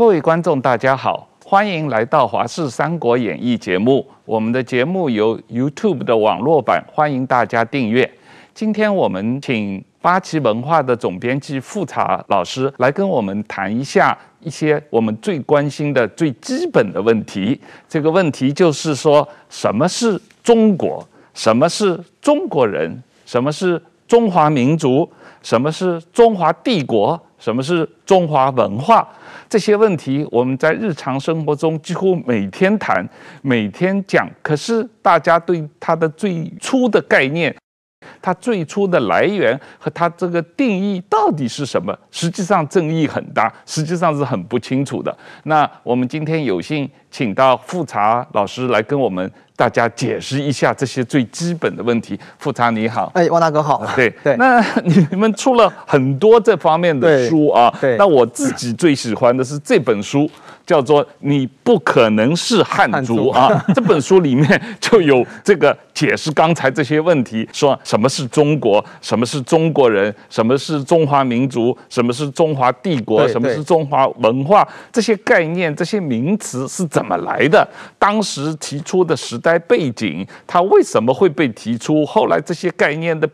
各位观众，大家好，欢迎来到《华视三国演义》节目。我们的节目由 YouTube 的网络版，欢迎大家订阅。今天我们请八旗文化的总编辑富察老师来跟我们谈一下一些我们最关心的最基本的问题。这个问题就是说，什么是中国？什么是中国人？什么是中华民族？什么是中华帝国？什么是中华文化？这些问题我们在日常生活中几乎每天谈、每天讲。可是大家对它的最初的概念、它最初的来源和它这个定义到底是什么，实际上争议很大，实际上是很不清楚的。那我们今天有幸请到复查老师来跟我们大家解释一下这些最基本的问题。富察你好，哎，汪大哥好。对对，那你们出了很多这方面的书啊。对。那我自己最喜欢的是这本书，叫做《你不可能是汉族》啊。这本书里面就有这个解释刚才这些问题，说什么是中国，什么是中国人，什么是中华民族，什么是中华帝国，什么是中华文化，这些概念、这些名词是怎么来的？当时提出的时代。背景，它为什么会被提出？后来这些概念的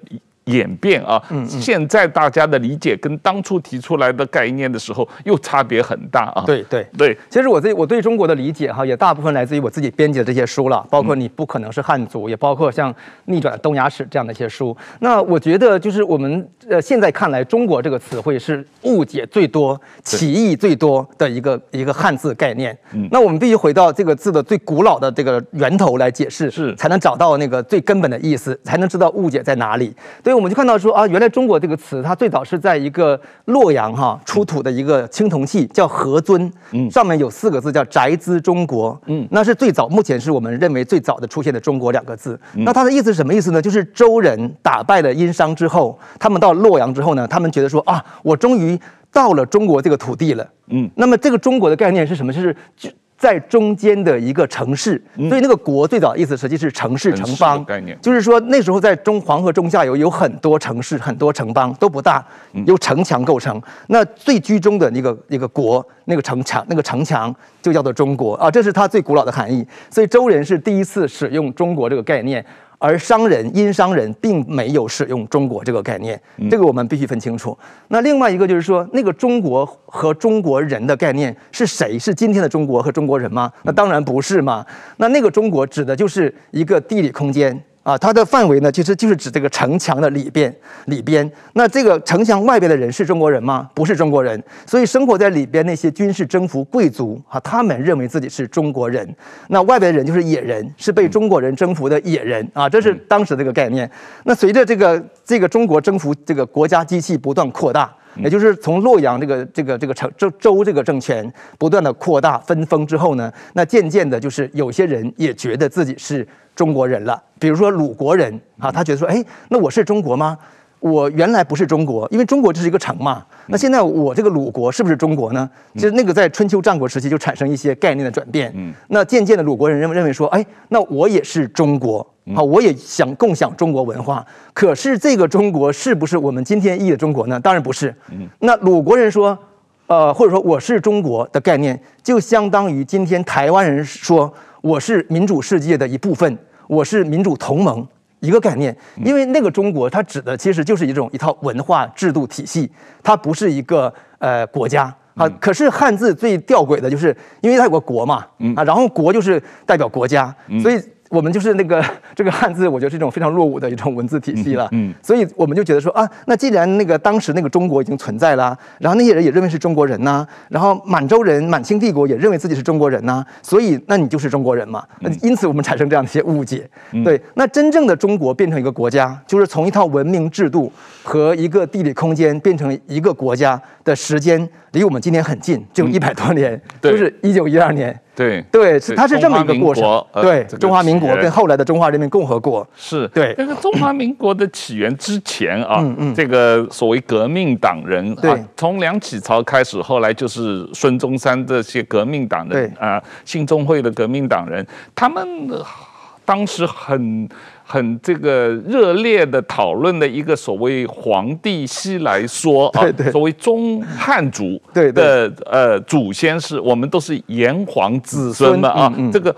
演变啊，现在大家的理解跟当初提出来的概念的时候又差别很大啊。对对对，其实我对我对中国的理解哈，也大部分来自于我自己编辑的这些书了，包括你不可能是汉族，也包括像逆转东亚史这样的一些书。那我觉得就是我们呃现在看来，中国这个词汇是误解最多、歧义最多的一个一个汉字概念。嗯，那我们必须回到这个字的最古老的这个源头来解释，是才能找到那个最根本的意思，才能知道误解在哪里。对。我们就看到说啊，原来中国这个词，它最早是在一个洛阳哈出土的一个青铜器，叫何尊，嗯，上面有四个字叫“宅兹中国”，嗯，那是最早，目前是我们认为最早的出现的“中国”两个字。那它的意思是什么意思呢？就是周人打败了殷商之后，他们到洛阳之后呢，他们觉得说啊，我终于到了中国这个土地了，嗯，那么这个中国的概念是什么？就是就。在中间的一个城市，所以那个“国”最早的意思实际是城市、城邦概念，就是说那时候在中黄河中下游有很多城市、很多城邦都不大，由城墙构成。那最居中的那个一个国，那个城墙，那个城墙就叫做中国啊，这是它最古老的含义。所以周人是第一次使用“中国”这个概念。而商人、殷商人并没有使用“中国”这个概念，这个我们必须分清楚。那另外一个就是说，那个“中国”和中国人的概念是谁？是今天的中国和中国人吗？那当然不是嘛。那那个“中国”指的就是一个地理空间。啊，它的范围呢，其实就是指这个城墙的里边，里边。那这个城墙外边的人是中国人吗？不是中国人。所以生活在里边那些军事征服贵族啊，他们认为自己是中国人。那外边的人就是野人，是被中国人征服的野人啊，这是当时这个概念。那随着这个这个中国征服这个国家机器不断扩大，也就是从洛阳这个这个这个城州州这个政权不断的扩大分封之后呢，那渐渐的就是有些人也觉得自己是。中国人了，比如说鲁国人啊，他觉得说，哎，那我是中国吗？我原来不是中国，因为中国就是一个城嘛。那现在我这个鲁国是不是中国呢？其实那个在春秋战国时期就产生一些概念的转变。嗯，那渐渐的鲁国人认为认为说，哎，那我也是中国啊，我也想共享中国文化。可是这个中国是不是我们今天意义的中国呢？当然不是。嗯，那鲁国人说，呃，或者说我是中国的概念，就相当于今天台湾人说我是民主世界的一部分。我是民主同盟一个概念，因为那个中国它指的其实就是一种一套文化制度体系，它不是一个呃国家啊。可是汉字最吊诡的就是，因为它有个国嘛，啊，然后国就是代表国家，所以。我们就是那个 这个汉字，我觉得是一种非常落伍的一种文字体系了。嗯，所以我们就觉得说啊，那既然那个当时那个中国已经存在了，然后那些人也认为是中国人呐，然后满洲人、满清帝国也认为自己是中国人呐，所以那你就是中国人嘛。那因此我们产生这样的一些误解。对，那真正的中国变成一个国家，就是从一套文明制度和一个地理空间变成一个国家的时间，离我们今天很近，就一百多年，就是一九一二年。对对，是它是这么一个过程。对，中华民国跟后来的中华人民共和国是对。这个中华民国的起源之前啊，嗯嗯这个所谓革命党人啊，从梁启超开始，后来就是孙中山这些革命党人啊，兴中会的革命党人，他们当时很很这个热烈的讨论的一个所谓皇帝西来说啊，对对所谓中汉族的对对呃祖先是我们都是炎黄子孙嘛啊，嗯嗯、这个。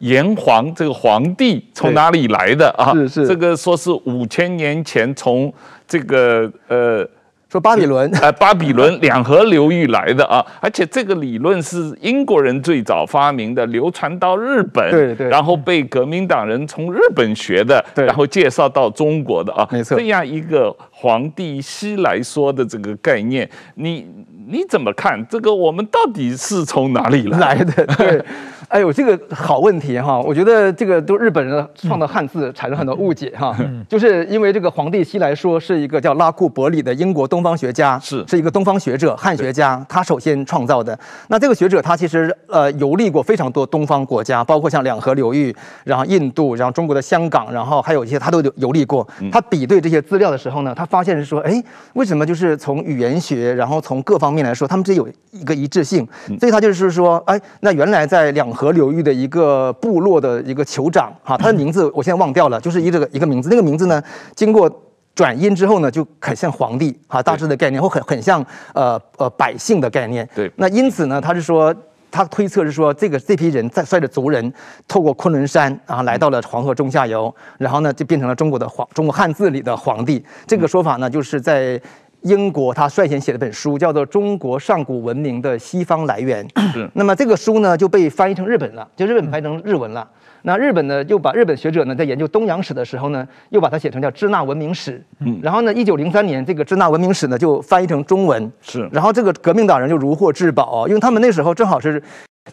炎黄这个皇帝从哪里来的啊？是是，这个说是五千年前从这个呃。说巴比伦，呃，巴比伦两河流域来的啊，而且这个理论是英国人最早发明的，流传到日本，对对，然后被革命党人从日本学的，对，然后介绍到中国的啊，没错，这样一个皇帝西来说的这个概念，你你怎么看？这个我们到底是从哪里来来的？对。哎呦，这个好问题哈！我觉得这个都日本人创造汉字产生很多误解哈，就是因为这个皇帝西来说是一个叫拉库伯里的英国东方学家，是是一个东方学者汉学家，他首先创造的。那这个学者他其实呃游历过非常多东方国家，包括像两河流域，然后印度，然后中国的香港，然后还有一些他都游历过。他比对这些资料的时候呢，他发现是说，哎，为什么就是从语言学，然后从各方面来说，他们这有一个一致性，所以他就是说，哎，那原来在两河流域的一个部落的一个酋长，哈，他的名字我现在忘掉了，就是一个一个名字，那个名字呢，经过转音之后呢，就很像皇帝，哈，大致的概念，或很很像呃呃百姓的概念。对，那因此呢，他是说，他推测是说，这个这批人在率着族人透过昆仑山，然后来到了黄河中下游，然后呢，就变成了中国的黄中国汉字里的皇帝。这个说法呢，就是在。英国他率先写了本书，叫做《中国上古文明的西方来源》。是。那么这个书呢，就被翻译成日本了，就日本翻译成日文了。那日本呢，又把日本学者呢，在研究东洋史的时候呢，又把它写成叫《支那文明史》。嗯。然后呢，一九零三年，这个《支那文明史》呢，就翻译成中文。是。然后这个革命党人就如获至宝，因为他们那时候正好是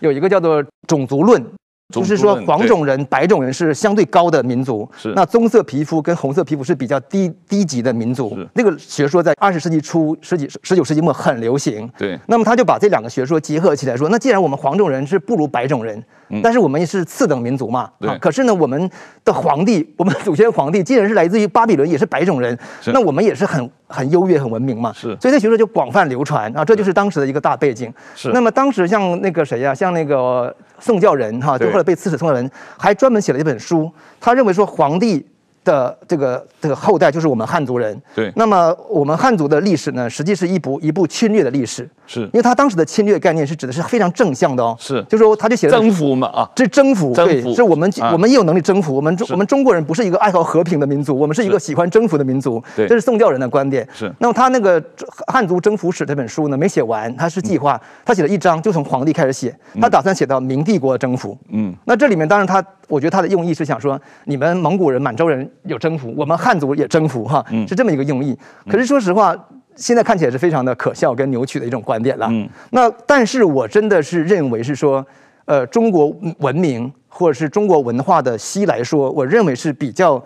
有一个叫做种族论。就是说，黄种人、白种人是相对高的民族，是那棕色皮肤跟红色皮肤是比较低低级的民族。那个学说在二十世纪初、十几十九世纪末很流行。对，那么他就把这两个学说结合起来说，那既然我们黄种人是不如白种人，但是我们也是次等民族嘛。对。可是呢，我们的皇帝，我们祖先皇帝既然是来自于巴比伦，也是白种人，那我们也是很很优越、很文明嘛。是。所以这学说就广泛流传啊，这就是当时的一个大背景。是。那么当时像那个谁呀、啊，像那个。宋教仁哈，就后来被刺史宋教仁还专门写了一本书，他认为说皇帝的这个这个后代就是我们汉族人。对。那么我们汉族的历史呢，实际是一部一部侵略的历史。是。因为他当时的侵略概念是指的是非常正向的哦。是。就是说他就写了征服嘛啊。这征服。对。是我们我们也有能力征服。我们中我们中国人不是一个爱好和平的民族，我们是一个喜欢征服的民族。对。这是宋教仁的观点。是。那么他那个《汉族征服史》这本书呢，没写完，他是计划，他写了一章，就从皇帝开始写，他打算写到明帝国征服。嗯。那这里面当然他，我觉得他的用意是想说，你们蒙古人、满洲人。有征服，我们汉族也征服哈，是这么一个用意。可是说实话，现在看起来是非常的可笑跟扭曲的一种观点了。那但是我真的是认为是说，呃，中国文明或者是中国文化的西来说，我认为是比较，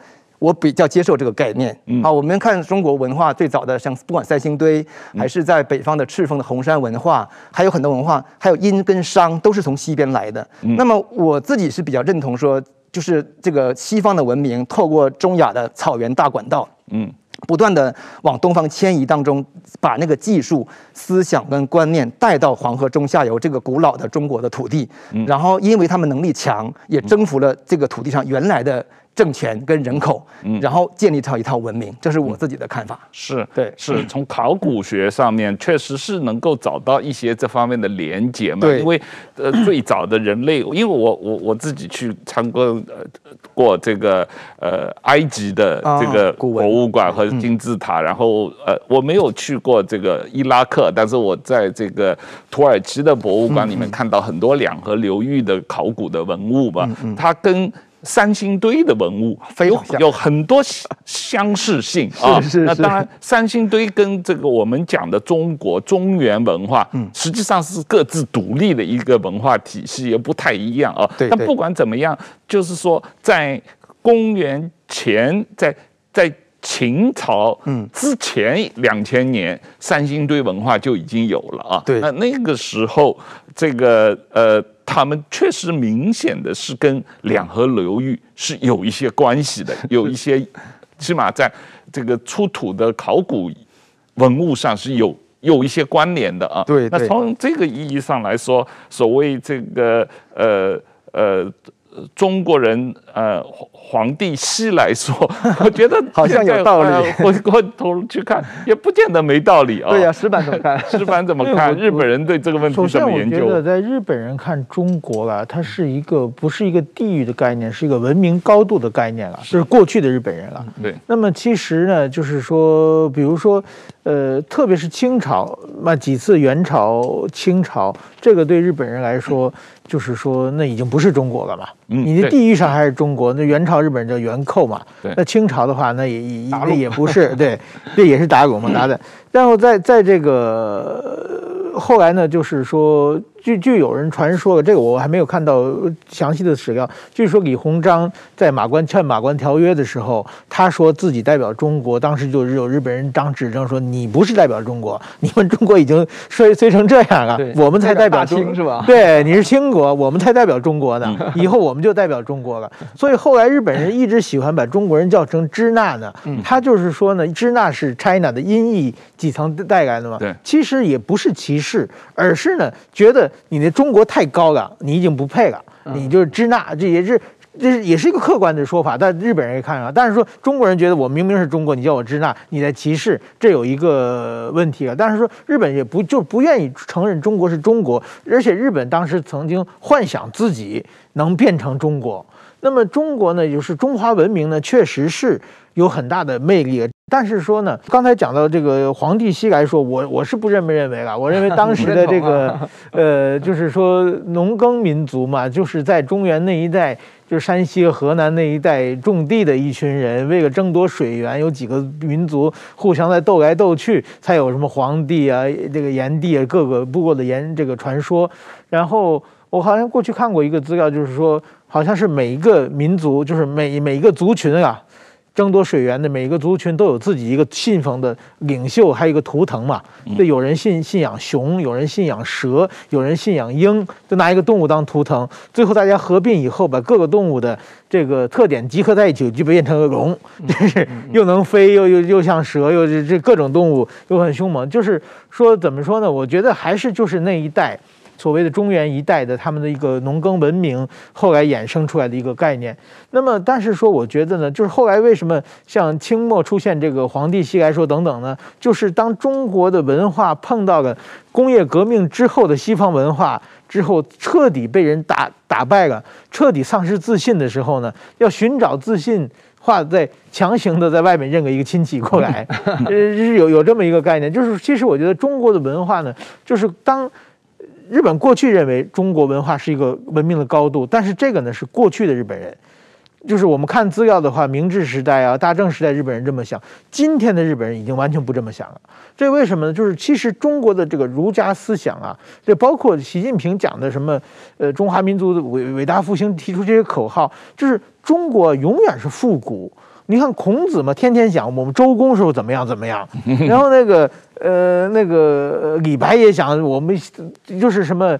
我比较接受这个概念。啊，我们看中国文化最早的，像不管三星堆，还是在北方的赤峰的红山文化，还有很多文化，还有殷跟商，都是从西边来的。那么我自己是比较认同说。就是这个西方的文明透过中亚的草原大管道，嗯，不断的往东方迁移当中，把那个技术、思想跟观念带到黄河中下游这个古老的中国的土地，然后因为他们能力强，也征服了这个土地上原来的。政权跟人口，然后建立套一套文明，这是我自己的看法。是对，是从考古学上面确实是能够找到一些这方面的连接嘛。对，因为呃，最早的人类，因为我我我自己去参观呃过这个呃埃及的这个博物馆和金字塔，然后呃我没有去过这个伊拉克，但是我在这个土耳其的博物馆里面看到很多两河流域的考古的文物吧，它跟。三星堆的文物有有很多相似性啊，那当然三星堆跟这个我们讲的中国中原文化，嗯，实际上是各自独立的一个文化体系，也不太一样啊。但不管怎么样，就是说在公元前，在在秦朝嗯之前两千年，三星堆文化就已经有了啊。对，那那个时候这个呃。他们确实明显的是跟两河流域是有一些关系的，有一些 起码在这个出土的考古文物上是有有一些关联的啊。对，那从这个意义上来说，所谓这个呃呃中国人呃皇帝西来说，我觉得好像有道理。我 我头去看，也不见得没道理啊。对呀，石板怎么看？石板怎么看？日本人对这个问题怎么研究？首先，我觉得在日本人看中国了，它是一个不是一个地域的概念，是一个文明高度的概念了，是过去的日本人了。对。那么其实呢，就是说，比如说，呃，特别是清朝，那几次元朝、清朝，这个对日本人来说。就是说，那已经不是中国了嘛。你的地域上还是中国。那元朝日本人叫元寇嘛。那清朝的话，那也也那也不是。对，这也是打狗嘛，打的。然后在在这个后来呢，就是说。据据有人传说了，这个我还没有看到详细的史料。据说李鸿章在马关签马关条约的时候，他说自己代表中国，当时就有日本人当指证说，你不是代表中国，你们中国已经衰衰成这样了，我们才代表中是吧？对，你是清国，我们才代表中国呢，以后我们就代表中国了。所以后来日本人一直喜欢把中国人叫成支那呢，他就是说呢，支那是 China 的音译几层带来的嘛。对，其实也不是歧视，而是呢觉得。你的中国太高了，你已经不配了，你就是支那，这也是这是也是一个客观的说法，但日本人也看上。但是说中国人觉得我明明是中国，你叫我支那，你在歧视，这有一个问题啊。但是说日本也不就不愿意承认中国是中国，而且日本当时曾经幻想自己能变成中国。那么中国呢，就是中华文明呢，确实是有很大的魅力。但是说呢，刚才讲到这个皇帝西来说，我我是不这么认为了。我认为当时的这个 呃，就是说农耕民族嘛，就是在中原那一带，就是山西河南那一带种地的一群人，为了争夺水源，有几个民族互相在斗来斗去，才有什么黄帝啊，这个炎帝啊，各个部落的炎这个传说。然后我好像过去看过一个资料，就是说。好像是每一个民族，就是每每一个族群啊，争夺水源的每一个族群都有自己一个信奉的领袖，还有一个图腾嘛。对，有人信信仰熊，有人信仰蛇，有人信仰鹰，就拿一个动物当图腾。最后大家合并以后，把各个动物的这个特点集合在一起，就变成了龙，就是又能飞，又又又像蛇，又这这各种动物又很凶猛。就是说，怎么说呢？我觉得还是就是那一代。所谓的中原一带的他们的一个农耕文明，后来衍生出来的一个概念。那么，但是说，我觉得呢，就是后来为什么像清末出现这个皇帝西来说等等呢？就是当中国的文化碰到了工业革命之后的西方文化之后，彻底被人打打败了，彻底丧失自信的时候呢，要寻找自信，化在强行的在外面认个一个亲戚过来，呃，是有有这么一个概念。就是其实我觉得中国的文化呢，就是当。日本过去认为中国文化是一个文明的高度，但是这个呢是过去的日本人，就是我们看资料的话，明治时代啊、大正时代日本人这么想，今天的日本人已经完全不这么想了。这为什么呢？就是其实中国的这个儒家思想啊，这包括习近平讲的什么呃中华民族的伟伟大复兴，提出这些口号，就是中国永远是复古。你看孔子嘛，天天讲我们周公时候怎么样怎么样，然后那个呃那个李白也讲我们就是什么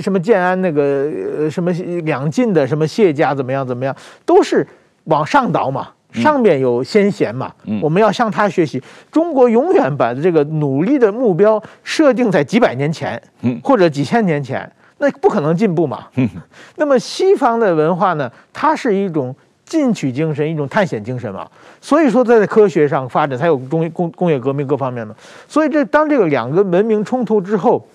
什么建安那个呃什么两晋的什么谢家怎么样怎么样，都是往上倒嘛，上面有先贤嘛，我们要向他学习。中国永远把这个努力的目标设定在几百年前，或者几千年前，那不可能进步嘛。那么西方的文化呢，它是一种。进取精神，一种探险精神嘛，所以说在科学上发展才有工工工业革命各方面的，所以这当这个两个文明冲突之后，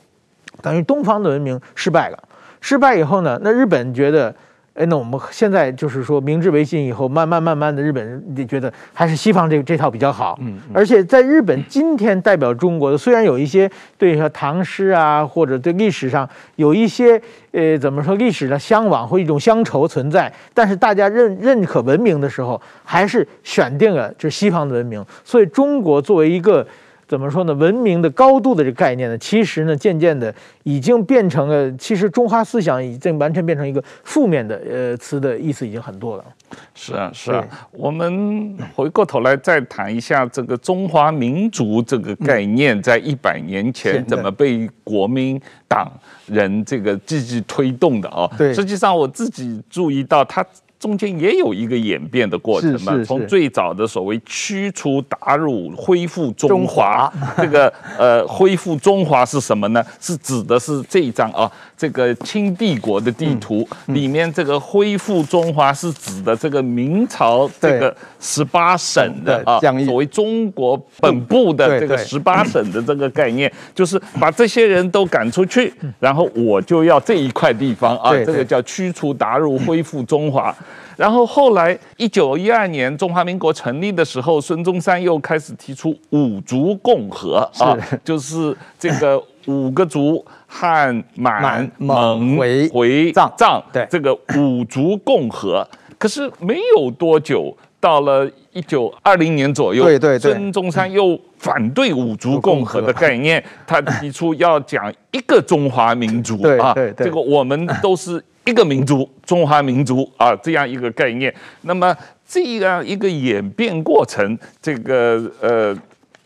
等于东方的文明失败了，失败以后呢，那日本觉得。哎，那我们现在就是说明治维新以后，慢慢慢慢的，日本人也觉得还是西方这个这套比较好。嗯，而且在日本今天代表中国的，虽然有一些对像唐诗啊，或者对历史上有一些呃怎么说历史的向往或一种乡愁存在，但是大家认认可文明的时候，还是选定了就是西方的文明。所以中国作为一个。怎么说呢？文明的高度的这个概念呢，其实呢，渐渐的已经变成了，其实中华思想已经完全变成一个负面的呃词的意思已经很多了。是啊，是啊。我们回过头来再谈一下这个中华民族这个概念，在一百年前怎么被国民党人这个积极推动的啊？对。实际上我自己注意到他。中间也有一个演变的过程嘛。是是是。从最早的所谓驱除鞑虏，恢复中华，中华。这个呃，恢复中华是什么呢？是指的是这一张啊，这个清帝国的地图、嗯嗯、里面，这个恢复中华是指的这个明朝这个十八省的啊，所谓中国本部的这个十八省的这个概念，就是把这些人都赶出去，然后我就要这一块地方啊，这个叫驱除鞑虏，恢复中华。然后后来一九一二年中华民国成立的时候，孙中山又开始提出五族共和啊，就是这个五个族汉满蒙回藏，对这个五族共和。可是没有多久，到了一九二零年左右，对对对，孙中山又反对五族共和的概念，他提出要讲一个中华民族啊，这个我们都是。一个民族，中华民族啊，这样一个概念。那么这样一个演变过程，这个呃，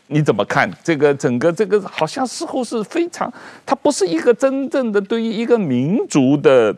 你怎么看？这个整个这个好像似乎是非常，它不是一个真正的对于一个民族的。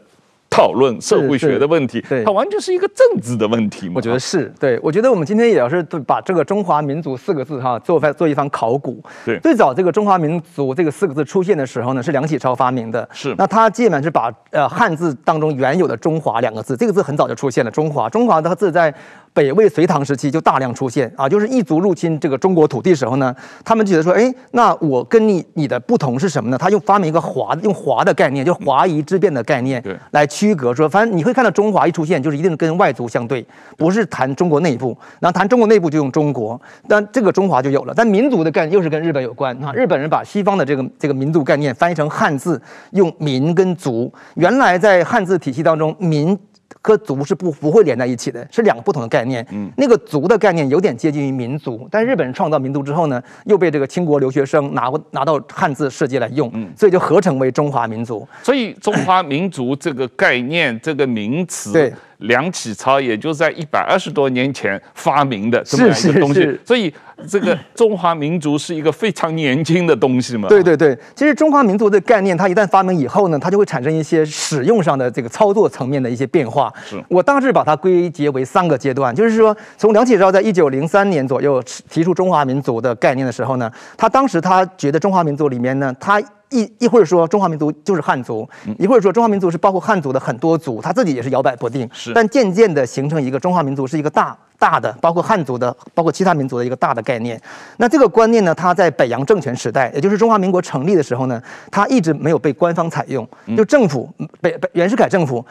讨论社会学的问题，对，它完全是一个政治的问题嘛。我觉得是对，我觉得我们今天也要是把这个“中华民族”四个字哈做番做一番考古。对，最早这个“中华民族”这个四个字出现的时候呢，是梁启超发明的。是，那他基本是把呃汉字当中原有的“中华”两个字，这个字很早就出现了。中华，中华的字在。北魏、隋唐时期就大量出现啊，就是异族入侵这个中国土地时候呢，他们觉得说，哎，那我跟你你的不同是什么呢？他又发明一个华，用华的概念，就华夷之辨的概念，来区隔说，反正你会看到中华一出现，就是一定跟外族相对，不是谈中国内部，然后谈中国内部就用中国，但这个中华就有了。但民族的概念又是跟日本有关啊，日本人把西方的这个这个民族概念翻译成汉字，用民跟族，原来在汉字体系当中，民。和族是不不会连在一起的，是两个不同的概念。嗯，那个族的概念有点接近于民族，但日本人创造民族之后呢，又被这个清国留学生拿过拿到汉字世界来用，嗯，所以就合成为中华民族。所以中华民族这个概念，这个名词，对。梁启超也就在一百二十多年前发明的这么一个东西，所以这个中华民族是一个非常年轻的东西嘛。对对对，其实中华民族的概念，它一旦发明以后呢，它就会产生一些使用上的这个操作层面的一些变化。是我大致把它归结为三个阶段，就是说，从梁启超在一九零三年左右提出中华民族的概念的时候呢，他当时他觉得中华民族里面呢，他。一一会儿说中华民族就是汉族，一会儿说中华民族是包括汉族的很多族，他自己也是摇摆不定。是，但渐渐的形成一个中华民族是一个大大的，包括汉族的，包括其他民族的一个大的概念。那这个观念呢，它在北洋政权时代，也就是中华民国成立的时候呢，它一直没有被官方采用，就政府北北袁世凯政府。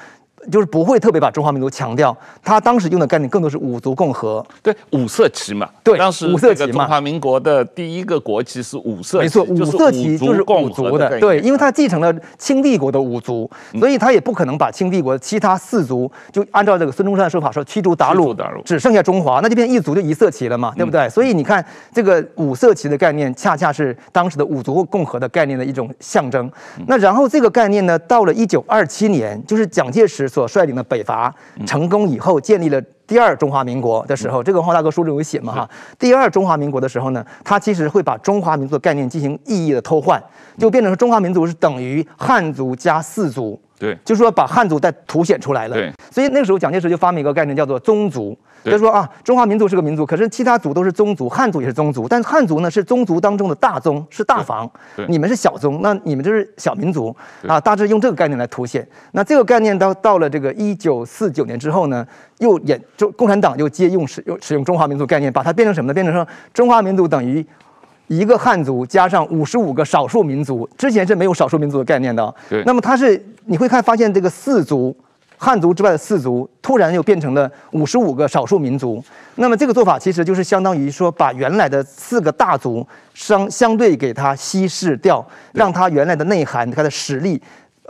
就是不会特别把中华民族强调，他当时用的概念更多是五族共和，对五色旗嘛，对，当时五色旗嘛。中华民国的第一个国旗是五色旗，没错，五色旗就是五族的，对，因为他继承了清帝国的五族，所以他也不可能把清帝国其他四族就按照这个孙中山的说法说驱逐鞑虏，只剩下中华，那就变一族就一色旗了嘛，对不对？所以你看这个五色旗的概念，恰恰是当时的五族共和的概念的一种象征。那然后这个概念呢，到了一九二七年，就是蒋介石。所率领的北伐成功以后，建立了第二中华民国的时候，这个黄大哥书中有写嘛哈？第二中华民国的时候呢，他其实会把中华民族的概念进行意义的偷换，就变成说中华民族是等于汉族加四族，对，就是说把汉族再凸显出来了。对，所以那个时候蒋介石就发明一个概念叫做宗族。就是说啊，中华民族是个民族，可是其他族都是宗族，汉族也是宗族，但是汉族呢是宗族当中的大宗，是大房，你们是小宗，那你们就是小民族啊，大致用这个概念来凸显。那这个概念到到了这个一九四九年之后呢，又演中共产党就借用使用使用中华民族概念，把它变成什么呢？变成说中华民族等于一个汉族加上五十五个少数民族，之前是没有少数民族的概念的。对，那么它是你会看发现这个四族。汉族之外的四族突然又变成了五十五个少数民族，那么这个做法其实就是相当于说把原来的四个大族相相对给它稀释掉，让它原来的内涵、它的实力，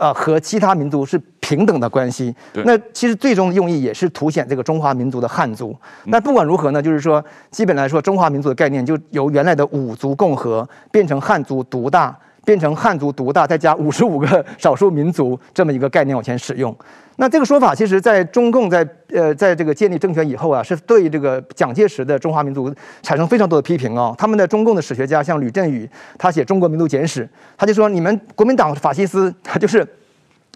呃，和其他民族是平等的关系。那其实最终的用意也是凸显这个中华民族的汉族。那不管如何呢，就是说基本来说，中华民族的概念就由原来的五族共和变成汉族独大，变成汉族独大再加五十五个少数民族这么一个概念往前使用。那这个说法，其实，在中共在呃，在这个建立政权以后啊，是对这个蒋介石的中华民族产生非常多的批评啊。他们的中共的史学家，像吕振宇，他写《中国民族简史》，他就说，你们国民党法西斯，他就是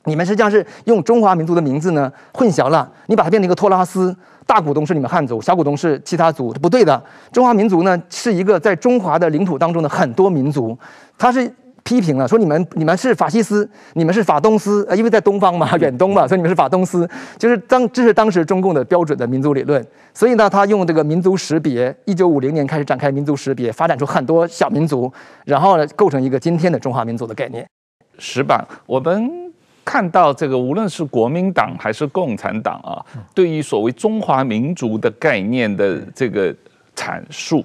你们实际上是用中华民族的名字呢混淆了，你把它变成一个托拉斯，大股东是你们汉族，小股东是其他族，不对的。中华民族呢是一个在中华的领土当中的很多民族，它是。批评了，说你们你们是法西斯，你们是法东斯，因为在东方嘛，远东嘛，所以你们是法东斯，就是当这是当时中共的标准的民族理论。所以呢，他用这个民族识别，一九五零年开始展开民族识别，发展出很多小民族，然后呢，构成一个今天的中华民族的概念。石板，我们看到这个，无论是国民党还是共产党啊，对于所谓中华民族的概念的这个。阐述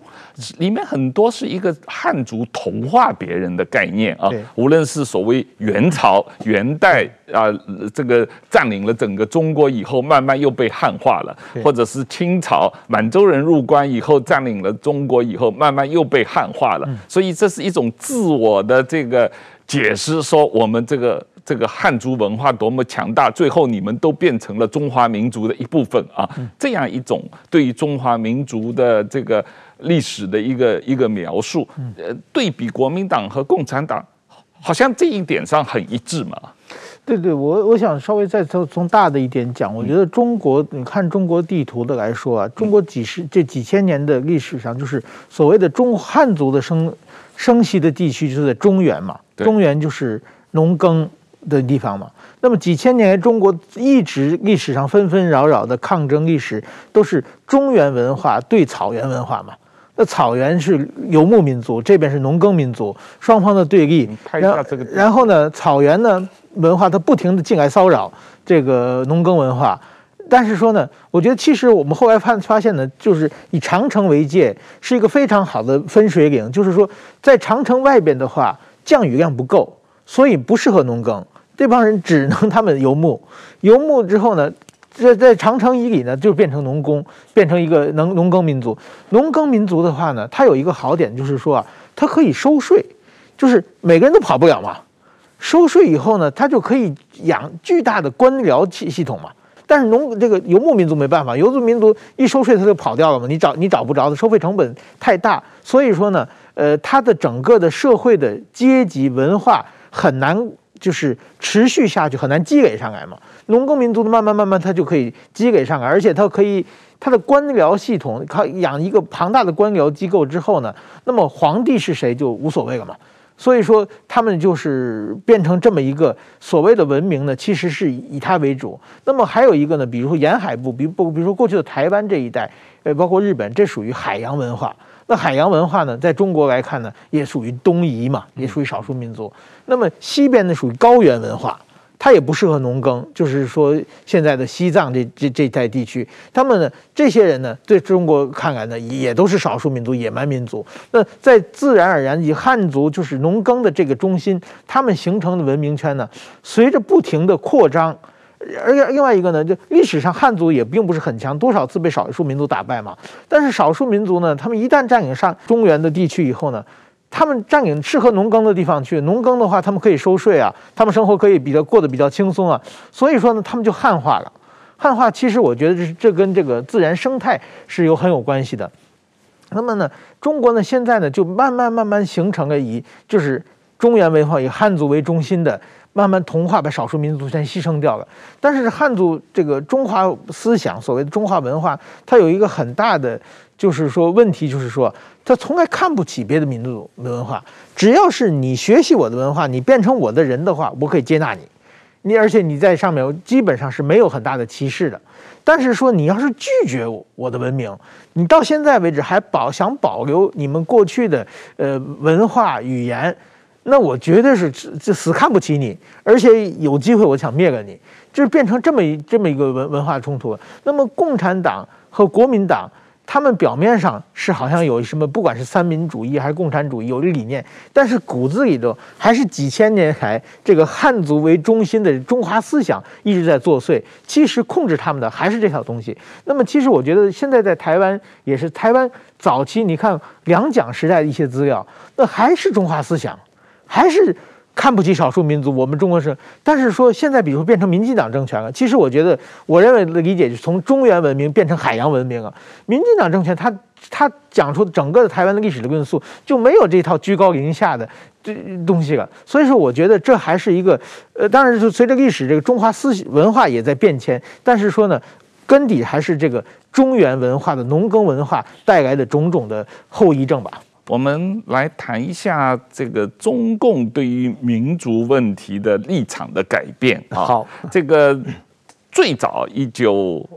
里面很多是一个汉族同化别人的概念啊，无论是所谓元朝元代啊，这个占领了整个中国以后，慢慢又被汉化了，或者是清朝满洲人入关以后占领了中国以后，慢慢又被汉化了，所以这是一种自我的这个解释，说我们这个。这个汉族文化多么强大，最后你们都变成了中华民族的一部分啊！这样一种对于中华民族的这个历史的一个一个描述，呃，对比国民党和共产党，好像这一点上很一致嘛。对对，我我想稍微再从从大的一点讲，我觉得中国，你看中国地图的来说啊，中国几十这几千年的历史上，就是所谓的中汉族的生生息的地区，就是在中原嘛，中原就是农耕。的地方嘛，那么几千年来，中国一直历史上纷纷扰扰的抗争历史，都是中原文化对草原文化嘛。那草原是游牧民族，这边是农耕民族，双方的对立。然后，然后呢，草原呢文化它不停的进来骚扰这个农耕文化。但是说呢，我觉得其实我们后来发发现呢，就是以长城为界是一个非常好的分水岭。就是说，在长城外边的话，降雨量不够，所以不适合农耕。这帮人只能他们游牧，游牧之后呢，在在长城以里呢，就变成农工，变成一个农农耕民族。农耕民族的话呢，它有一个好点，就是说啊，它可以收税，就是每个人都跑不了嘛。收税以后呢，它就可以养巨大的官僚系系统嘛。但是农这个游牧民族没办法，游牧民族一收税他就跑掉了嘛，你找你找不着的，收费成本太大。所以说呢，呃，它的整个的社会的阶级文化很难。就是持续下去很难积累上来嘛，农耕民族的慢慢慢慢它就可以积累上来，而且它可以它的官僚系统，它养一个庞大的官僚机构之后呢，那么皇帝是谁就无所谓了嘛。所以说他们就是变成这么一个所谓的文明呢，其实是以它为主。那么还有一个呢，比如说沿海部，比不比如说过去的台湾这一带，呃，包括日本，这属于海洋文化。那海洋文化呢，在中国来看呢，也属于东夷嘛，也属于少数民族。那么西边呢，属于高原文化，它也不适合农耕，就是说现在的西藏这这这带地区，他们呢，这些人呢，对中国看来呢，也都是少数民族、野蛮民族。那在自然而然以汉族就是农耕的这个中心，他们形成的文明圈呢，随着不停的扩张。而且另外一个呢，就历史上汉族也并不是很强，多少次被少数民族打败嘛。但是少数民族呢，他们一旦占领上中原的地区以后呢，他们占领适合农耕的地方去，农耕的话，他们可以收税啊，他们生活可以比较过得比较轻松啊。所以说呢，他们就汉化了。汉化其实我觉得这是这跟这个自然生态是有很有关系的。那么呢，中国呢现在呢就慢慢慢慢形成了以就是中原文化以汉族为中心的。慢慢同化，把少数民族先牺牲掉了。但是汉族这个中华思想，所谓的中华文化，它有一个很大的，就是说问题，就是说它从来看不起别的民族文化。只要是你学习我的文化，你变成我的人的话，我可以接纳你。你而且你在上面基本上是没有很大的歧视的。但是说你要是拒绝我的文明，你到现在为止还保想保留你们过去的呃文化语言。那我绝对是这死看不起你，而且有机会我想灭了你，就是变成这么一这么一个文文化冲突。那么共产党和国民党，他们表面上是好像有什么，不管是三民主义还是共产主义，有的理念，但是骨子里头还是几千年来这个汉族为中心的中华思想一直在作祟。其实控制他们的还是这套东西。那么其实我觉得现在在台湾也是台湾早期，你看两蒋时代的一些资料，那还是中华思想。还是看不起少数民族，我们中国是。但是说现在，比如变成民进党政权了，其实我觉得，我认为的理解就是从中原文明变成海洋文明了。民进党政权，他他讲出整个的台湾的历史的论述，就没有这套居高临下的这东西了。所以说，我觉得这还是一个，呃，当然是随着历史这个中华思文化也在变迁，但是说呢，根底还是这个中原文化的农耕文化带来的种种的后遗症吧。我们来谈一下这个中共对于民族问题的立场的改变 啊。好，这个最早一九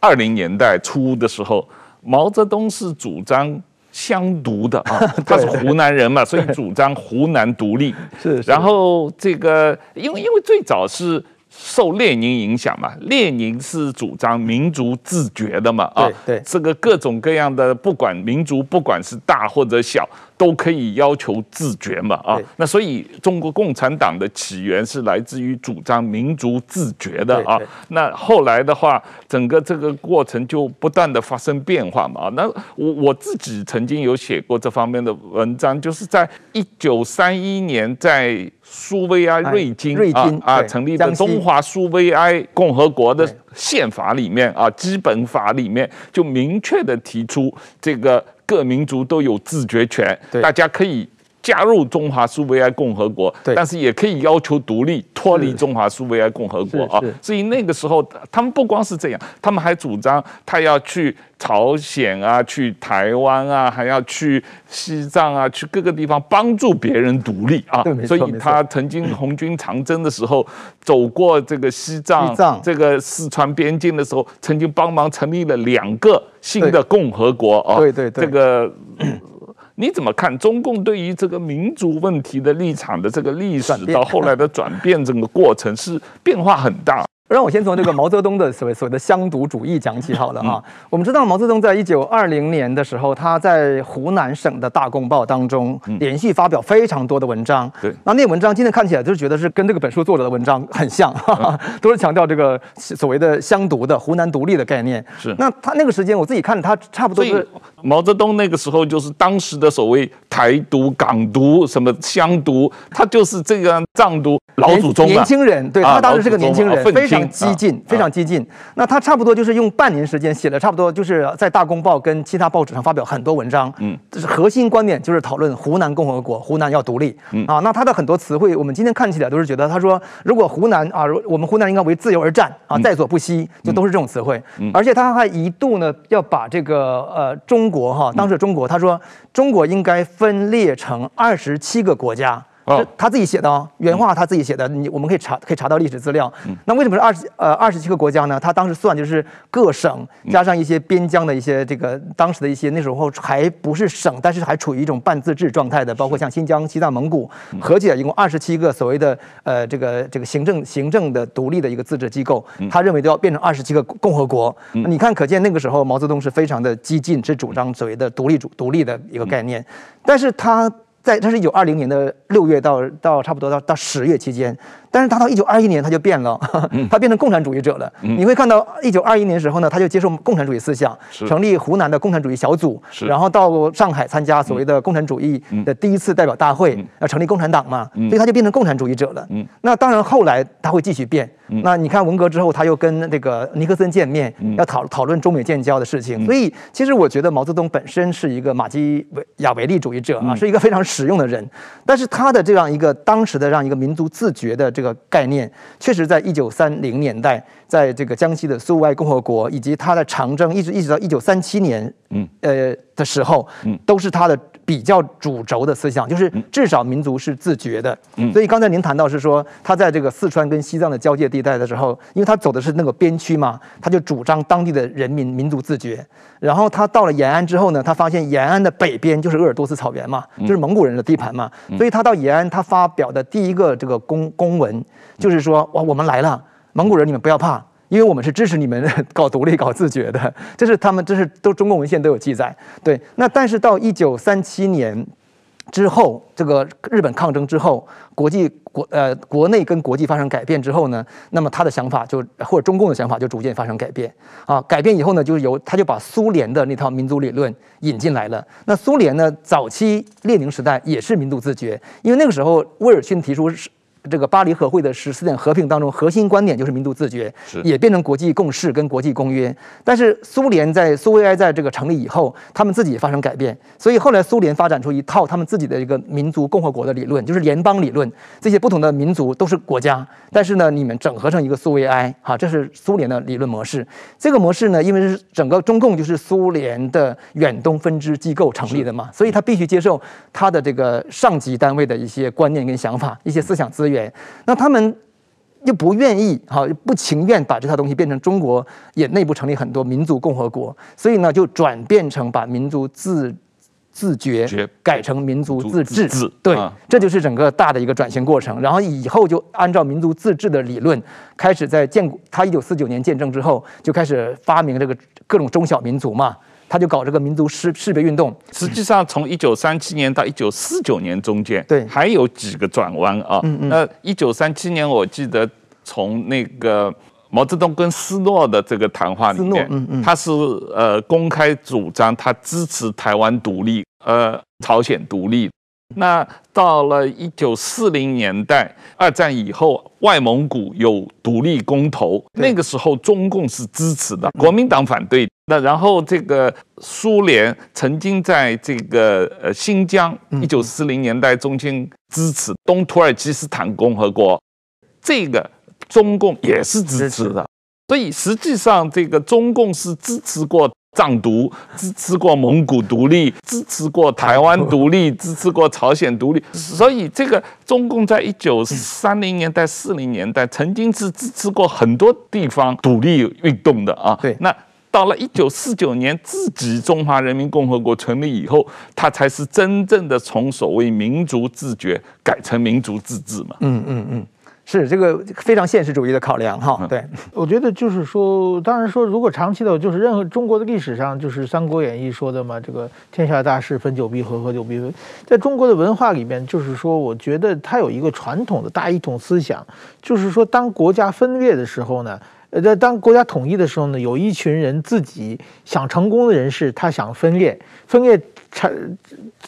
二零年代初的时候，毛泽东是主张湘独的啊，他是湖南人嘛，所以主张湖南独立。是，然后这个因为因为最早是。受列宁影响嘛，列宁是主张民族自觉的嘛，啊，对，这个各种各样的，不管民族，不管是大或者小。都可以要求自觉嘛啊，那所以中国共产党的起源是来自于主张民族自觉的啊。那后来的话，整个这个过程就不断的发生变化嘛啊。那我我自己曾经有写过这方面的文章，就是在一九三一年在苏维埃瑞金啊啊成立的中华苏维埃共和国的宪法里面啊，基本法里面就明确的提出这个。各民族都有自决权，大家可以加入中华苏维埃共和国，但是也可以要求独立，脱离中华苏维埃共和国啊。所以那个时候，他们不光是这样，他们还主张他要去朝鲜啊，去台湾啊，还要去西藏啊，去各个地方帮助别人独立啊。所以他曾经红军长征的时候，走过这个西藏、这个四川边境的时候，曾经帮忙成立了两个。新的共和国啊，对对对，这个你怎么看中共对于这个民族问题的立场的这个历史 到后来的转变，整个过程是变化很大。让我先从这个 毛泽东的所谓所谓的湘独主义讲起好了哈。我们知道毛泽东在一九二零年的时候，他在湖南省的大公报当中连续发表非常多的文章。对，那那文章今天看起来就是觉得是跟这个本书作者的文章很像，哈哈，都是强调这个 所谓的湘独的湖南独立的概念。是。那他那个时间我自己看他差不多是毛泽东那个时候就是当时的所谓台独、港独、什么湘独，他就是这个藏独老祖宗年轻人，对他当时是个年轻人，非常。激进，非常激进。那他差不多就是用半年时间写了差不多，就是在大公报跟其他报纸上发表很多文章。嗯，核心观点，就是讨论湖南共和国，湖南要独立。嗯啊，那他的很多词汇，我们今天看起来都是觉得，他说如果湖南啊，我们湖南应该为自由而战啊，在所不惜，就都是这种词汇。嗯，而且他还一度呢要把这个呃中国哈，当时中国他说中国应该分裂成二十七个国家。是他自己写的哦，原话他自己写的，你我们可以查可以查到历史资料。那为什么是二十呃二十七个国家呢？他当时算就是各省加上一些边疆的一些这个当时的一些那时候还不是省，但是还处于一种半自治状态的，包括像新疆、西藏、蒙古，合起来一共二十七个所谓的呃这个这个行政行政的独立的一个自治机构，他认为都要变成二十七个共和国。你看，可见那个时候毛泽东是非常的激进，是主张所谓的独立主独立的一个概念，但是他。在他是一九二零年的六月到到差不多到到十月期间。但是他到一九二一年他就变了，他变成共产主义者了。你会看到一九二一年时候呢，他就接受共产主义思想，成立湖南的共产主义小组，然后到上海参加所谓的共产主义的第一次代表大会，要成立共产党嘛，所以他就变成共产主义者了。那当然后来他会继续变。那你看文革之后，他又跟那个尼克森见面，要讨讨论中美建交的事情。所以其实我觉得毛泽东本身是一个马基亚维利主义者啊，是一个非常实用的人。但是他的这样一个当时的这样一个民族自觉的。这个概念确实在一九三零年代，在这个江西的苏维埃共和国，以及他的长征，一直一直到一九三七年，嗯，呃的时候，嗯，都是他的比较主轴的思想，就是至少民族是自觉的。嗯，所以刚才您谈到是说，他在这个四川跟西藏的交界地带的时候，因为他走的是那个边区嘛，他就主张当地的人民民族自觉。然后他到了延安之后呢，他发现延安的北边就是鄂尔多斯草原嘛，就是蒙古人的地盘嘛，所以他到延安，他发表的第一个这个公公文就是说，哇，我们来了，蒙古人你们不要怕，因为我们是支持你们 搞独立、搞自觉的，这是他们这是都中共文献都有记载。对，那但是到一九三七年。之后，这个日本抗争之后，国际国呃国内跟国际发生改变之后呢，那么他的想法就或者中共的想法就逐渐发生改变啊。改变以后呢，就是由他就把苏联的那套民族理论引进来了。那苏联呢，早期列宁时代也是民族自觉，因为那个时候威尔逊提出是这个巴黎和会的十四点和平当中，核心观点就是民族自觉，也变成国际共识跟国际公约。但是苏联在苏维埃在这个成立以后，他们自己也发生改变，所以后来苏联发展出一套他们自己的一个民族共和国的理论，就是联邦理论。这些不同的民族都是国家，但是呢，你们整合成一个苏维埃，哈，这是苏联的理论模式。这个模式呢，因为是整个中共就是苏联的远东分支机构成立的嘛，所以他必须接受他的这个上级单位的一些观念跟想法，一些思想资源。那他们又不愿意哈，不情愿把这套东西变成中国也内部成立很多民族共和国，所以呢就转变成把民族自自觉改成民族自治。对，这就是整个大的一个转型过程。然后以后就按照民族自治的理论，开始在建国，他一九四九年建政之后就开始发明这个各种中小民族嘛。他就搞这个民族识识别运动。实际上，从一九三七年到一九四九年中间，对，还有几个转弯啊。嗯嗯。那一九三七年，我记得从那个毛泽东跟斯诺的这个谈话里面，嗯嗯，他是呃公开主张他支持台湾独立，呃，朝鲜独立。那到了一九四零年代，二战以后，外蒙古有独立公投，那个时候中共是支持的，国民党反对。那然后这个苏联曾经在这个呃新疆，一九四零年代中间支持东土耳其斯坦共和国，这个中共也是支持的。所以实际上这个中共是支持过。藏独支持过蒙古独立，支持过台湾独立，支持过朝鲜独立，所以这个中共在一九三零年代、四零年代曾经是支持过很多地方独立运动的啊。对，那到了一九四九年自己中华人民共和国成立以后，他才是真正的从所谓民族自觉改成民族自治嘛。嗯嗯嗯。是这个非常现实主义的考量哈，对，我觉得就是说，当然说，如果长期的，就是任何中国的历史上，就是《三国演义》说的嘛，这个天下大势，分久必合，合久必分。在中国的文化里面，就是说，我觉得它有一个传统的大一统思想，就是说，当国家分裂的时候呢。呃，在当国家统一的时候呢，有一群人自己想成功的人士，他想分裂，分裂产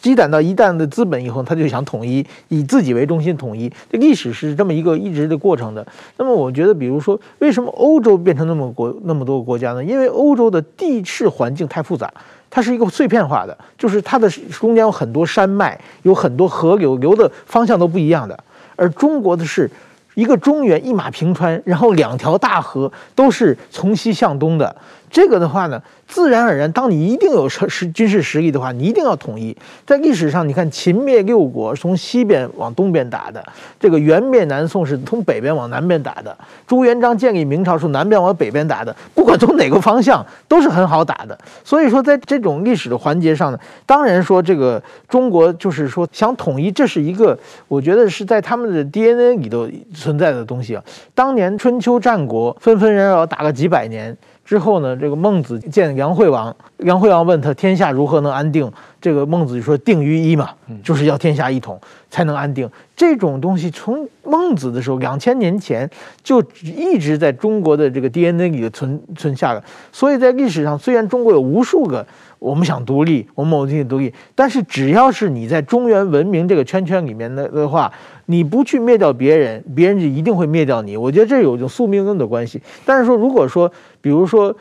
积攒到一旦的资本以后，他就想统一，以自己为中心统一。这历史是这么一个一直的过程的。那么，我觉得，比如说，为什么欧洲变成那么国那么多个国家呢？因为欧洲的地势环境太复杂，它是一个碎片化的，就是它的中间有很多山脉，有很多河流，流的方向都不一样的。而中国的是。一个中原一马平川，然后两条大河都是从西向东的。这个的话呢，自然而然，当你一定有实实军事实力的话，你一定要统一。在历史上，你看秦灭六国，从西边往东边打的；这个元灭南宋是从北边往南边打的；朱元璋建立明朝是南边往北边打的。不管从哪个方向，都是很好打的。所以说，在这种历史的环节上呢，当然说这个中国就是说想统一，这是一个我觉得是在他们的 DNA 里头存在的东西啊。当年春秋战国纷纷扰扰打个几百年。之后呢，这个孟子见杨惠王，杨惠王问他天下如何能安定？这个孟子就说定于一嘛，就是要天下一统才能安定。这种东西从孟子的时候，两千年前就一直在中国的这个 DNA 里存存下了。所以在历史上，虽然中国有无数个我们想独立，我们某些独立，但是只要是你在中原文明这个圈圈里面的的话，你不去灭掉别人，别人就一定会灭掉你。我觉得这有一种宿命论的关系。但是说，如果说，比如说，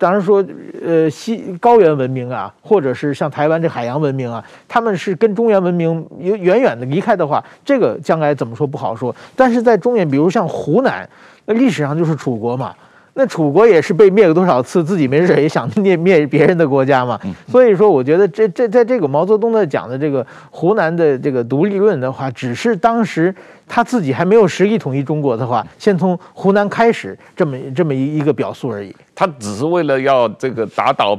当然说，呃，西高原文明啊，或者是像台湾这海洋文明啊，他们是跟中原文明远远的离开的话，这个将来怎么说不好说。但是在中原，比如像湖南，那历史上就是楚国嘛。那楚国也是被灭了多少次，自己没事也想灭灭别人的国家嘛。所以说，我觉得这这在这个毛泽东的讲的这个湖南的这个独立论的话，只是当时他自己还没有实力统一中国的话，先从湖南开始这么这么一一个表述而已。他只是为了要这个打倒。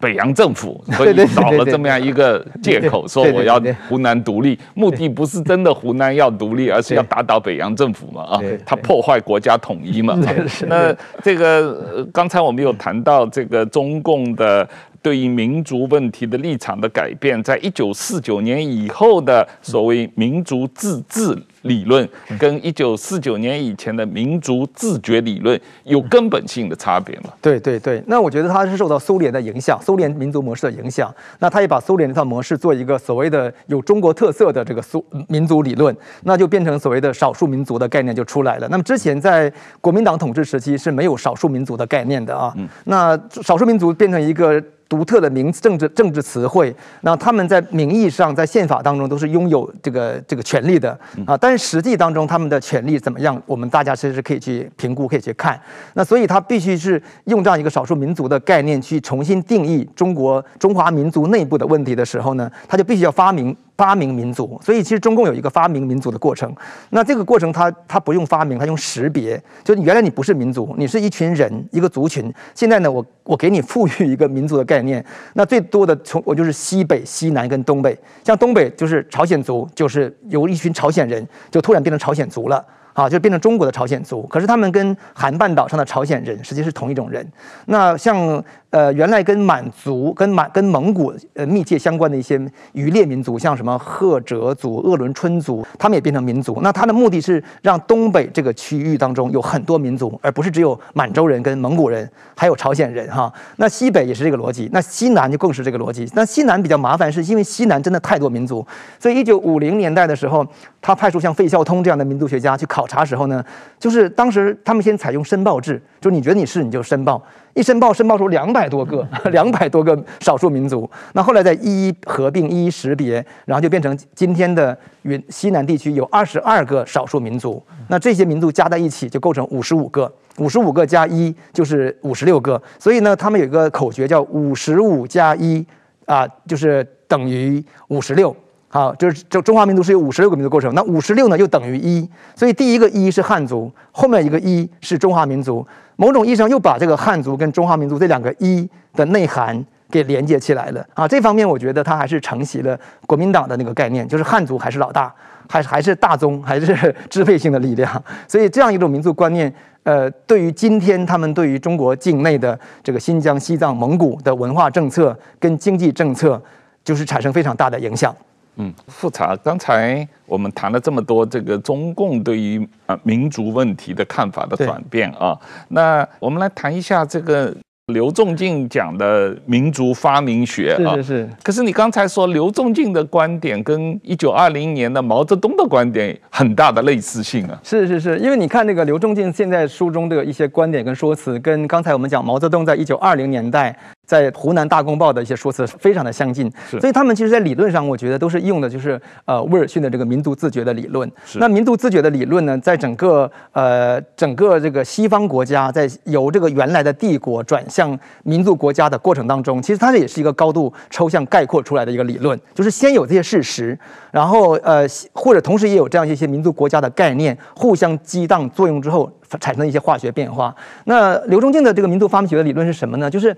北洋政府，所以找了这么样一个借口，说我要湖南独立，目的不是真的湖南要独立，而是要打倒北洋政府嘛啊，他破坏国家统一嘛。那这个刚才我们有谈到这个中共的。对于民族问题的立场的改变，在一九四九年以后的所谓民族自治理论，跟一九四九年以前的民族自觉理论有根本性的差别吗？对对对，那我觉得它是受到苏联的影响，苏联民族模式的影响。那他也把苏联这套模式做一个所谓的有中国特色的这个苏民族理论，那就变成所谓的少数民族的概念就出来了。那么之前在国民党统治时期是没有少数民族的概念的啊，那少数民族变成一个。独特的名政治政治词汇，那他们在名义上在宪法当中都是拥有这个这个权利的啊，但是实际当中他们的权利怎么样，我们大家其实是可以去评估，可以去看。那所以他必须是用这样一个少数民族的概念去重新定义中国中华民族内部的问题的时候呢，他就必须要发明。发明民族，所以其实中共有一个发明民族的过程。那这个过程，它它不用发明，它用识别。就原来你不是民族，你是一群人，一个族群。现在呢，我我给你赋予一个民族的概念。那最多的从我就是西北、西南跟东北。像东北就是朝鲜族，就是有一群朝鲜人，就突然变成朝鲜族了。啊，就变成中国的朝鲜族，可是他们跟韩半岛上的朝鲜人实际是同一种人。那像呃原来跟满族、跟满、跟蒙古呃密切相关的一些渔猎民族，像什么赫哲族、鄂伦春族，他们也变成民族。那他的目的是让东北这个区域当中有很多民族，而不是只有满洲人跟蒙古人，还有朝鲜人哈。那西北也是这个逻辑，那西南就更是这个逻辑。那西南比较麻烦，是因为西南真的太多民族，所以一九五零年代的时候，他派出像费孝通这样的民族学家去考。查时候呢，就是当时他们先采用申报制，就你觉得你是你就申报，一申报申报出两百多个，两百多个少数民族。那后来再一一合并，一一识别，然后就变成今天的云西南地区有二十二个少数民族。那这些民族加在一起就构成五十五个，五十五个加一就是五十六个。所以呢，他们有一个口诀叫五十五加一啊，就是等于五十六。好，就是中中华民族是由五十六个民族构成，那五十六呢又等于一，所以第一个一是汉族，后面一个一是中华民族，某种意义上又把这个汉族跟中华民族这两个一的内涵给连接起来了啊。这方面我觉得他还是承袭了国民党的那个概念，就是汉族还是老大，还是还是大宗，还是 支配性的力量。所以这样一种民族观念，呃，对于今天他们对于中国境内的这个新疆、西藏、蒙古的文化政策跟经济政策，就是产生非常大的影响。嗯，复查，刚才我们谈了这么多，这个中共对于啊民族问题的看法的转变啊，那我们来谈一下这个刘仲敬讲的民族发明学啊。是是是。可是你刚才说刘仲敬的观点跟一九二零年的毛泽东的观点很大的类似性啊。是是是，因为你看那个刘仲敬现在书中的一些观点跟说辞，跟刚才我们讲毛泽东在一九二零年代。在湖南大公报的一些说辞非常的相近，所以他们其实，在理论上，我觉得都是用的就是呃威尔逊的这个民族自觉的理论。那民族自觉的理论呢，在整个呃整个这个西方国家在由这个原来的帝国转向民族国家的过程当中，其实它也是一个高度抽象概括出来的一个理论，就是先有这些事实，然后呃或者同时也有这样一些民族国家的概念互相激荡作用之后产生一些化学变化。那刘仲敬的这个民族发明学的理论是什么呢？就是。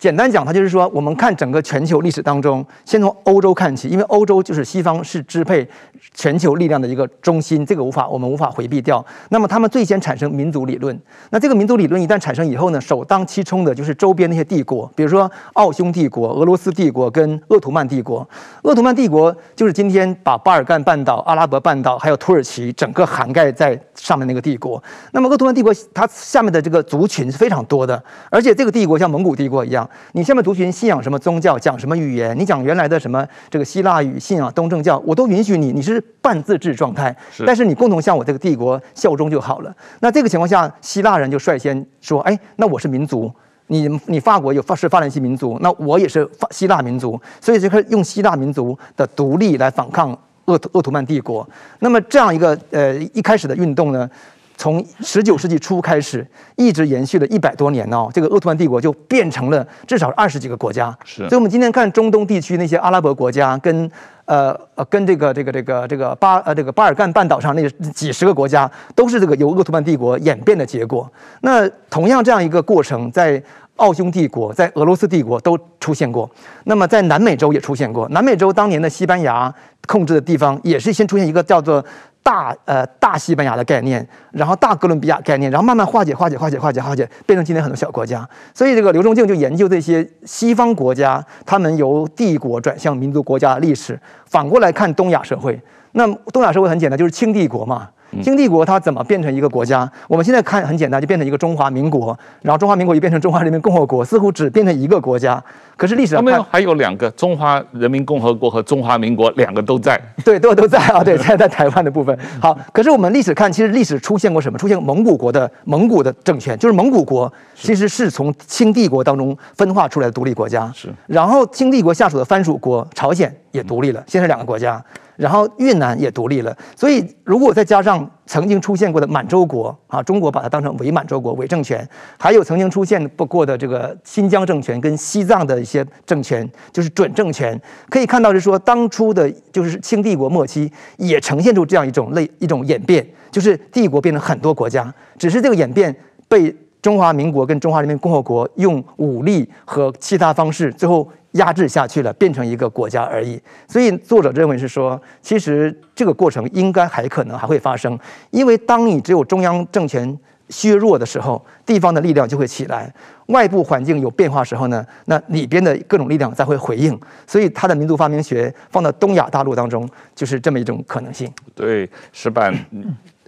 简单讲，它就是说，我们看整个全球历史当中，先从欧洲看起，因为欧洲就是西方是支配全球力量的一个中心，这个无法我们无法回避掉。那么他们最先产生民族理论，那这个民族理论一旦产生以后呢，首当其冲的就是周边那些帝国，比如说奥匈帝国、俄罗斯帝国跟鄂图曼帝国。鄂图曼帝国就是今天把巴尔干半岛、阿拉伯半岛还有土耳其整个涵盖在上面那个帝国。那么鄂图曼帝国它下面的这个族群是非常多的，而且这个帝国像蒙古帝国一样。你下面族群信仰什么宗教，讲什么语言？你讲原来的什么这个希腊语信仰东正教，我都允许你。你是半自治状态，但是你共同向我这个帝国效忠就好了。那这个情况下，希腊人就率先说：“哎，那我是民族，你你法国有法是法兰西民族，那我也是法希腊民族，所以就开始用希腊民族的独立来反抗鄂鄂图曼帝国。那么这样一个呃一开始的运动呢？”从十九世纪初开始，一直延续了一百多年哦，这个鄂图曼帝国就变成了至少二十几个国家。是，所以我们今天看中东地区那些阿拉伯国家，跟呃呃跟这个这个这个这个巴呃这个巴尔干半岛上那几十个国家，都是这个由鄂图曼帝国演变的结果。那同样这样一个过程，在奥匈帝国、在俄罗斯帝国都出现过。那么在南美洲也出现过。南美洲当年的西班牙控制的地方，也是先出现一个叫做大呃大西班牙的概念，然后大哥伦比亚概念，然后慢慢化解、化解、化解、化解、化解，变成今天很多小国家。所以这个刘仲敬就研究这些西方国家，他们由帝国转向民族国家的历史，反过来看东亚社会。那东亚社会很简单，就是清帝国嘛。清帝国它怎么变成一个国家？我们现在看很简单，就变成一个中华民国，然后中华民国又变成中华人民共和国，似乎只变成一个国家。可是历史上没有，还有两个中华人民共和国和中华民国两个都在。对，都都在啊，对，在在台湾的部分。好，可是我们历史看，其实历史出现过什么？出现蒙古国的蒙古的政权，就是蒙古国其实是从清帝国当中分化出来的独立国家。是，然后清帝国下属的藩属国朝鲜也独立了，现在两个国家。然后越南也独立了，所以如果再加上曾经出现过的满洲国啊，中国把它当成伪满洲国、伪政权，还有曾经出现过的这个新疆政权跟西藏的一些政权，就是准政权，可以看到是说当初的就是清帝国末期也呈现出这样一种类一种演变，就是帝国变成很多国家，只是这个演变被中华民国跟中华人民共和国用武力和其他方式最后。压制下去了，变成一个国家而已。所以作者认为是说，其实这个过程应该还可能还会发生，因为当你只有中央政权削弱的时候，地方的力量就会起来；外部环境有变化时候呢，那里边的各种力量才会回应。所以他的民族发明学放到东亚大陆当中，就是这么一种可能性。对，矢板，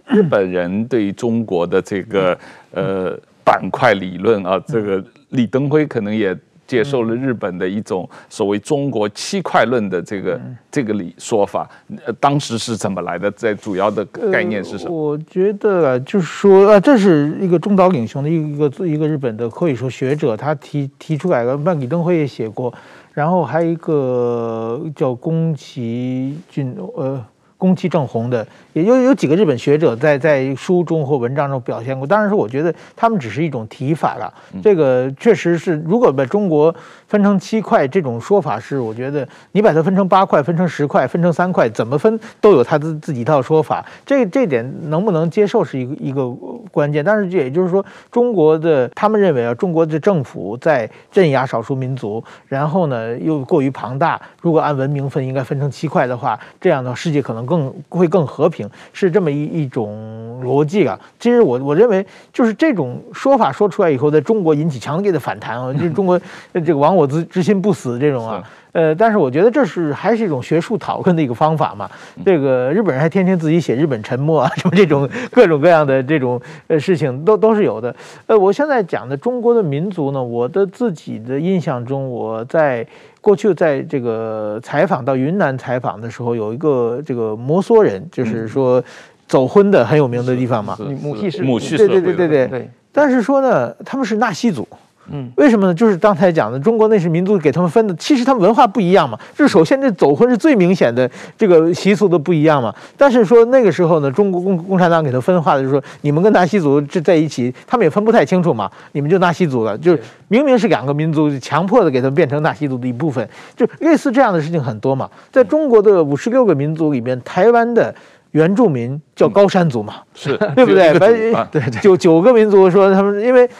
日本人对中国的这个呃板块理论啊，这个李登辉可能也。接受了日本的一种所谓“中国七块论”的这个这个理说法，呃，当时是怎么来的？在主要的概念是什么？我觉得啊，就是说啊，这是一个中岛领雄的一个一个日本的可以说学者，他提提出来的。那李登辉也写过，然后还有一个叫宫崎骏，呃。宫崎正弘的，也有有几个日本学者在在书中或文章中表现过。当然是我觉得他们只是一种提法了。这个确实是，如果把中国分成七块，这种说法是，我觉得你把它分成八块、分成十块、分成三块，怎么分都有他自自己一套说法。这这点能不能接受是一个一个关键。但是这也就是说，中国的他们认为啊，中国的政府在镇压少数民族，然后呢又过于庞大。如果按文明分，应该分成七块的话，这样的世界可能。更会更和平，是这么一一种逻辑啊。其实我我认为，就是这种说法说出来以后，在中国引起强烈的反弹啊。就是中国这个亡我之之心不死这种啊，呃，但是我觉得这是还是一种学术讨论的一个方法嘛。这个日本人还天天自己写日本沉没啊，什么这种各种各样的这种呃事情都都是有的。呃，我现在讲的中国的民族呢，我的自己的印象中，我在。过去在这个采访到云南采访的时候，有一个这个摩梭人，就是说走婚的很有名的地方嘛，母系氏，母系氏，对对对对对。但是说呢，他们是纳西族。嗯，为什么呢？就是刚才讲的，中国那是民族给他们分的，其实他们文化不一样嘛。就是首先这走婚是最明显的，这个习俗的不一样嘛。但是说那个时候呢，中国共共产党给他分化的就是说，你们跟纳西族这在一起，他们也分不太清楚嘛，你们就纳西族了，就是明明是两个民族，强迫的给他们变成纳西族的一部分，就类似这样的事情很多嘛。在中国的五十六个民族里面，台湾的原住民叫高山族嘛，是 对不对？对九九个民族说他们因为。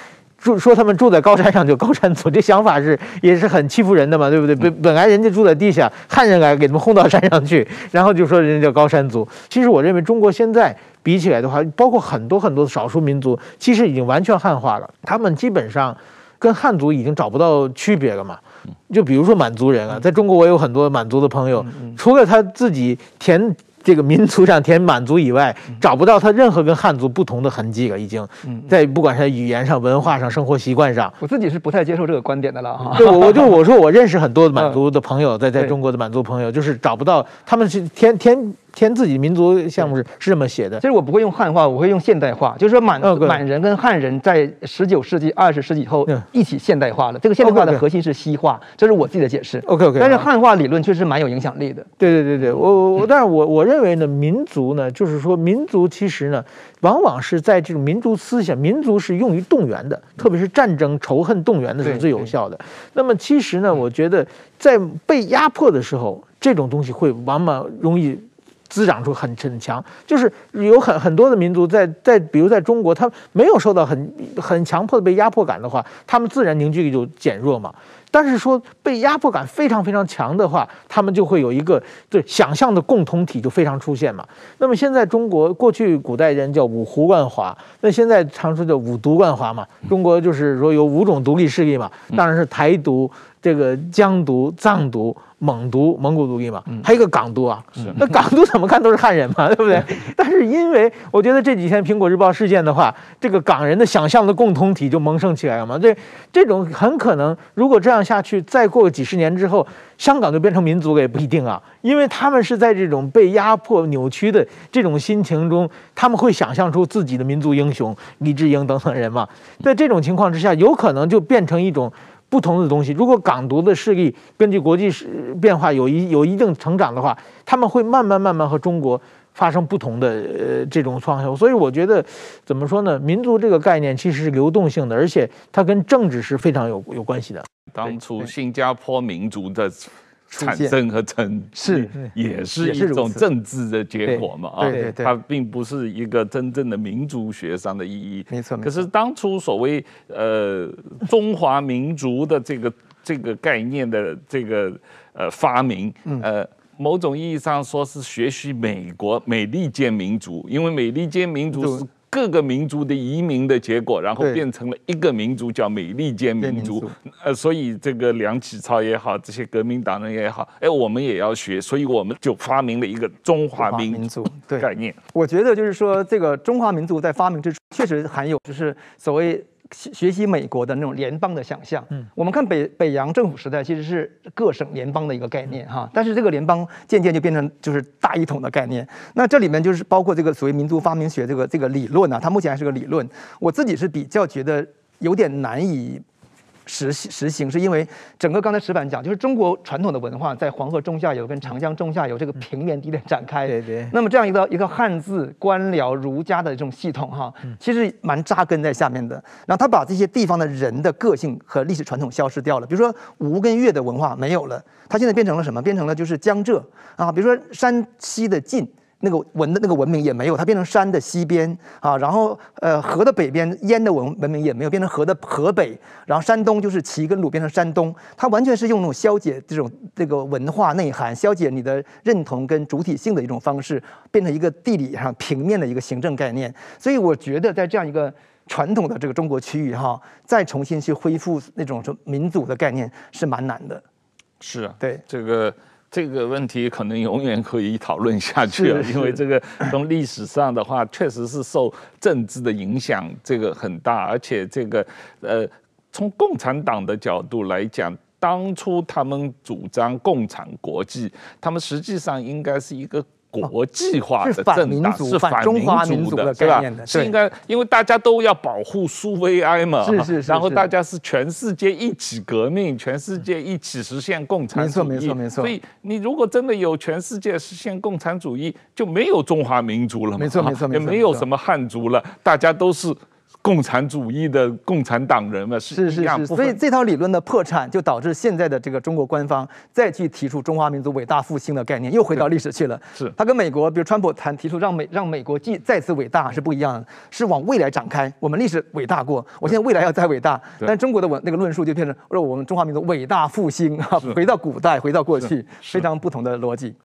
住说他们住在高山上就高山族，这想法是也是很欺负人的嘛，对不对？本本来人家住在地下，汉人来给他们轰到山上去，然后就说人家叫高山族。其实我认为中国现在比起来的话，包括很多很多的少数民族，其实已经完全汉化了，他们基本上跟汉族已经找不到区别了嘛。就比如说满族人啊，在中国我有很多满族的朋友，除了他自己填。这个民族上填满族以外，找不到他任何跟汉族不同的痕迹了。已经在不管是语言上、文化上、生活习惯上，我自己是不太接受这个观点的了 哈。对，我我就我说我认识很多满族的朋友，在在中国的满族朋友，就是找不到他们是填填。填自己民族项目是是这么写的，其实我不会用汉化，我会用现代化，就是说满满人跟汉人在十九世纪、二十世纪以后一起现代化了。这个现代化的核心是西化，这是我自己的解释。OK OK。但是汉化理论确实蛮有影响力的。对对对对，我我但是我我认为呢，民族呢，就是说民族其实呢，往往是在这种民族思想，民族是用于动员的，特别是战争、仇恨动员的时候最有效的。那么其实呢，我觉得在被压迫的时候，这种东西会往往容易。滋长出很很强，就是有很很多的民族在在，比如在中国，他没有受到很很强迫的被压迫感的话，他们自然凝聚力就减弱嘛。但是说被压迫感非常非常强的话，他们就会有一个对想象的共同体就非常出现嘛。那么现在中国过去古代人叫五胡乱华，那现在常说叫五毒乱华嘛。中国就是说有五种独立势力嘛，当然是台独、这个疆独、藏独。蒙独，蒙古独立嘛，还有一个港独啊，那港独怎么看都是汉人嘛，对不对？但是因为我觉得这几天苹果日报事件的话，这个港人的想象的共同体就萌生起来了嘛。这这种很可能，如果这样下去，再过几十年之后，香港就变成民族了也不一定啊，因为他们是在这种被压迫扭曲的这种心情中，他们会想象出自己的民族英雄李志英等等人嘛。在这种情况之下，有可能就变成一种。不同的东西，如果港独的势力根据国际变化有一有一定成长的话，他们会慢慢慢慢和中国发生不同的呃这种创新。所以我觉得怎么说呢？民族这个概念其实是流动性的，而且它跟政治是非常有有关系的。当初新加坡民族的。产生和成是也是一种政治的结果嘛？啊，对对，它并不是一个真正的民族学上的意义。没错。可是当初所谓呃中华民族的这个这个概念的这个呃发明，呃，某种意义上说是学习美国美利坚民族，因为美利坚民族是。各个民族的移民的结果，然后变成了一个民族，叫美利坚民族。呃，所以这个梁启超也好，这些革命党人也好，哎，我们也要学，所以我们就发明了一个中华民族概念。我觉得就是说，这个中华民族在发明之初，确实含有就是所谓。学习美国的那种联邦的想象，嗯，我们看北北洋政府时代其实是各省联邦的一个概念哈，但是这个联邦渐渐就变成就是大一统的概念。那这里面就是包括这个所谓民族发明学这个这个理论啊，它目前还是个理论。我自己是比较觉得有点难以。实实行是因为整个刚才石板讲，就是中国传统的文化在黄河中下游跟长江中下游这个平原地带展开。对对。那么这样一个一个汉字官僚儒家的这种系统哈，其实蛮扎根在下面的。然后他把这些地方的人的个性和历史传统消失掉了，比如说吴跟越的文化没有了，它现在变成了什么？变成了就是江浙啊，比如说山西的晋。那个文的那个文明也没有，它变成山的西边啊，然后呃河的北边燕的文文明也没有，变成河的河北，然后山东就是齐跟鲁变成山东，它完全是用那种消解这种这个文化内涵，消解你的认同跟主体性的一种方式，变成一个地理上平面的一个行政概念。所以我觉得在这样一个传统的这个中国区域哈，再重新去恢复那种说民族的概念是蛮难的。是啊，对这个。这个问题可能永远可以讨论下去了，因为这个从历史上的话，确实是受政治的影响，这个很大，而且这个呃，从共产党的角度来讲，当初他们主张共产国际，他们实际上应该是一个。国际化的政党是反中华民族的，对吧？是应该，因为大家都要保护苏维埃嘛，是是是。然后大家是全世界一起革命，全世界一起实现共产主义。没错没错没错。所以你如果真的有全世界实现共产主义，就没有中华民族了嘛，没错没错没错，也没有什么汉族了，大家都是。共产主义的共产党人嘛，是是是，所以这套理论的破产，就导致现在的这个中国官方再去提出中华民族伟大复兴的概念，又回到历史去了。是，他跟美国，比如川普谈提出让美让美国继再次伟大是不一样的，是往未来展开。我们历史伟大过，我现在未来要再伟大。但中国的文那个论述就变成，说我们中华民族伟大复兴啊，回到古代，回到过去，非常不同的逻辑。